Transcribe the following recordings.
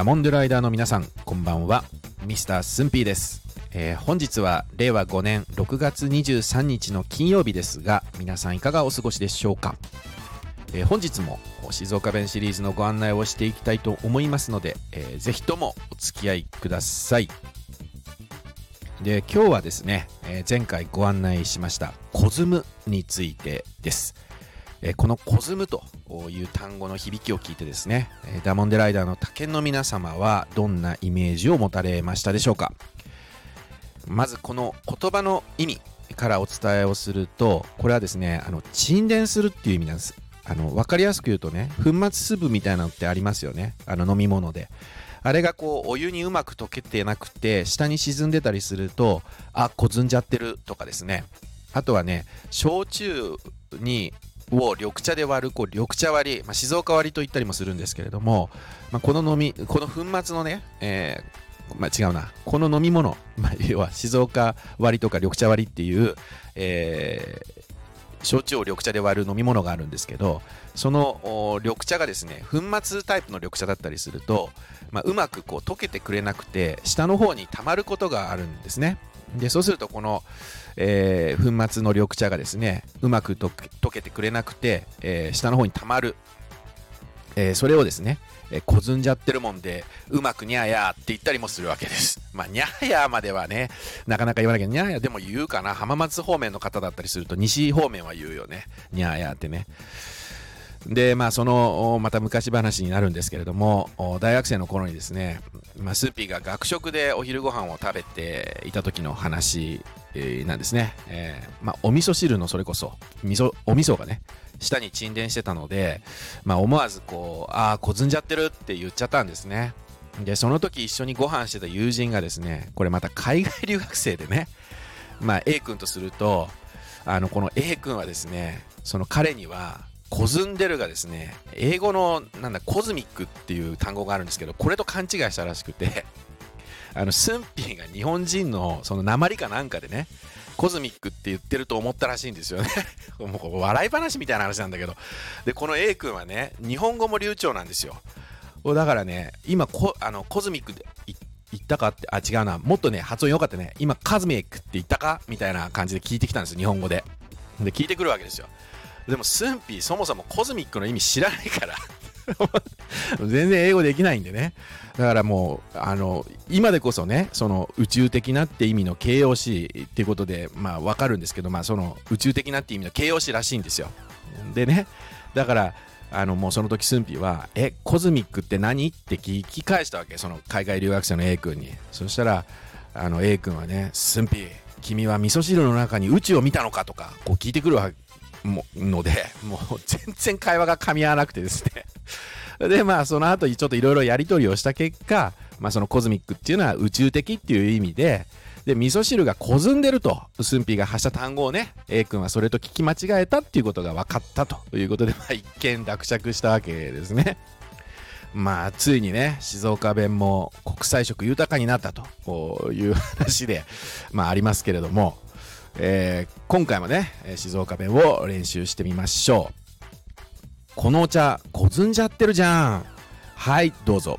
ダモンデライダーの皆さんこんばんは。ミスタースンピーです、えー本日は令和5年6月23日の金曜日ですが皆さんいかがお過ごしでしょうか、えー本日も静岡弁シリーズのご案内をしていきたいと思いますので、えーぜひともお付き合いください。で今日はですね、え前回ご案内しましたコズムについてです。えこのコズムという単語の響きを聞いてですね、えダモンデライダーの他県の皆様はどんなイメージを持たれましたでしょうか？まずこの言葉の意味からお伝えをするとこれはですねあの沈殿するっていう意味なんです。あの分かりやすく言うとね粉末粒みたいなのってありますよね。あの飲み物で。あれがこうお湯にうまく溶けてなくて下に沈んでたりするとあこずんじゃってるとかですね。あとはね焼酎にを緑茶で割るこう緑茶割り、まあ、静岡割りと言ったりもするんですけれども、まあ、この飲みこの粉末のね、えーまあ、違うな。この飲み物、まあ、要は静岡割りとか緑茶割りっていう、えー焼酎を緑茶で割る飲み物があるんですけどその緑茶がですね粉末タイプの緑茶だったりすると、まあ、うまくこう溶けてくれなくて下の方に溜まることがあるんですね。でそうするとこの、えー粉末の緑茶がですねうまく溶けてくれなくて、えー下の方に溜まる、えーそれをですね、えー、こずんじゃってるもんでうまくにゃーやーって言ったりもするわけです。まあにゃーやーまではねなかなか言わなきゃにゃーやーでも言うかな。浜松方面の方だったりすると西方面は言うよね。にゃーやーってね。でまあそのまた昔話になるんですけれども大学生の頃にですね、まあ、スンピーが学食でお昼ご飯を食べていた時の話、なんですね、えーまあ、お味噌汁のそれこそ味噌お味噌がね下に沈殿してたので、まあ、思わずこうああこずんじゃってるって言っちゃったんですね。でその時一緒にご飯してた友人がですねこれまた海外留学生でねまあ A 君とするとあのこの A 君はですねその彼にはこずんでるがですね英語のなんだ cosmic っていう単語があるんですけどこれと勘違いしたらしくて あのスンピーが日本人のその訛りかなんかでね cosmic って言ってると思ったらしいんですよね。もう笑い話みたいな話なんだけど。でこの A 君はね日本語も流暢なんですよ。だからね今コあの cosmic で言ったかってあ違うな。もっとね発音良かったね。今 cosmic って言ったかみたいな感じで聞いてきたんです日本語で。で聞いてくるわけですよ。でもスンピーそもそも cosmic の意味知らないから。全然英語できないんでね。だからもうあの今でこそねその宇宙的なって意味の形容詞っていうことでまあ分かるんですけどまあその宇宙的なって意味の形容詞らしいんですよ。でねだからあのもうその時スンピは「えコズミックって何?」って聞き返したわけその海外留学生の A 君に。そしたらあの A 君はね「スンピ君は味噌汁の中に宇宙を見たのか?」とかこう聞いてくるわけ。ものでもう全然会話が噛み合わなくてですね。でまあその後ちょっといろいろやり取りをした結果、まあ、そのコズミックっていうのは宇宙的っていう意味でで味噌汁がこずんでるとスンピーが発した単語をね A 君はそれと聞き間違えたっていうことが分かったということで、まあ、一見落着したわけですね。まあついにね静岡弁も国際色豊かになったという話でまあありますけれども、えー今回もね静岡弁を練習してみましょう。このお茶こずんじゃってるじゃん。はいどうぞ。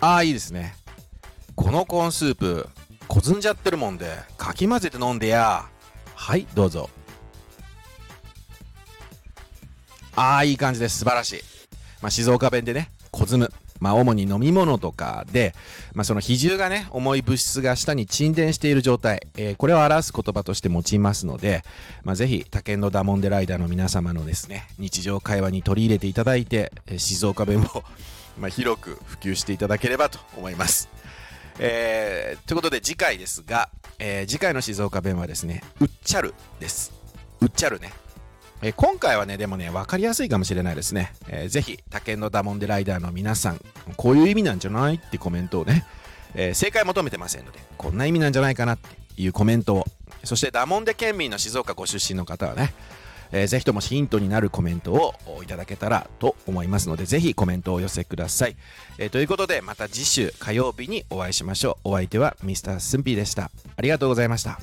ああいいですね。このコーンスープこずんじゃってるもんでかき混ぜて飲んでや。はいどうぞ。ああいい感じです。素晴らしい、まあ、静岡弁でねこずむ。まあ、主に飲み物とかで、まあ、その比重がね重い物質が下に沈殿している状態、えーこれを表す言葉として用いますので、まあ、ぜひ他県のダモンデライダーの皆様のですね日常会話に取り入れていただいて、静岡弁を まあ広く普及していただければと思います。えーということで次回ですが、えー次回の静岡弁はですねうっちゃるです。うっちゃるね。えー今回はねでもね分かりやすいかもしれないですね、えーぜひ他県のダモンデライダーの皆さんこういう意味なんじゃないってコメントをね、えー正解求めてませんのでこんな意味なんじゃないかなっていうコメントをそしてダモンデ県民の静岡ご出身の方はね、えーぜひともヒントになるコメントをいただけたらと思いますのでぜひコメントをお寄せください、えーということでまた次週火曜日にお会いしましょう。お相手は Mr. スンピーでした。ありがとうございました。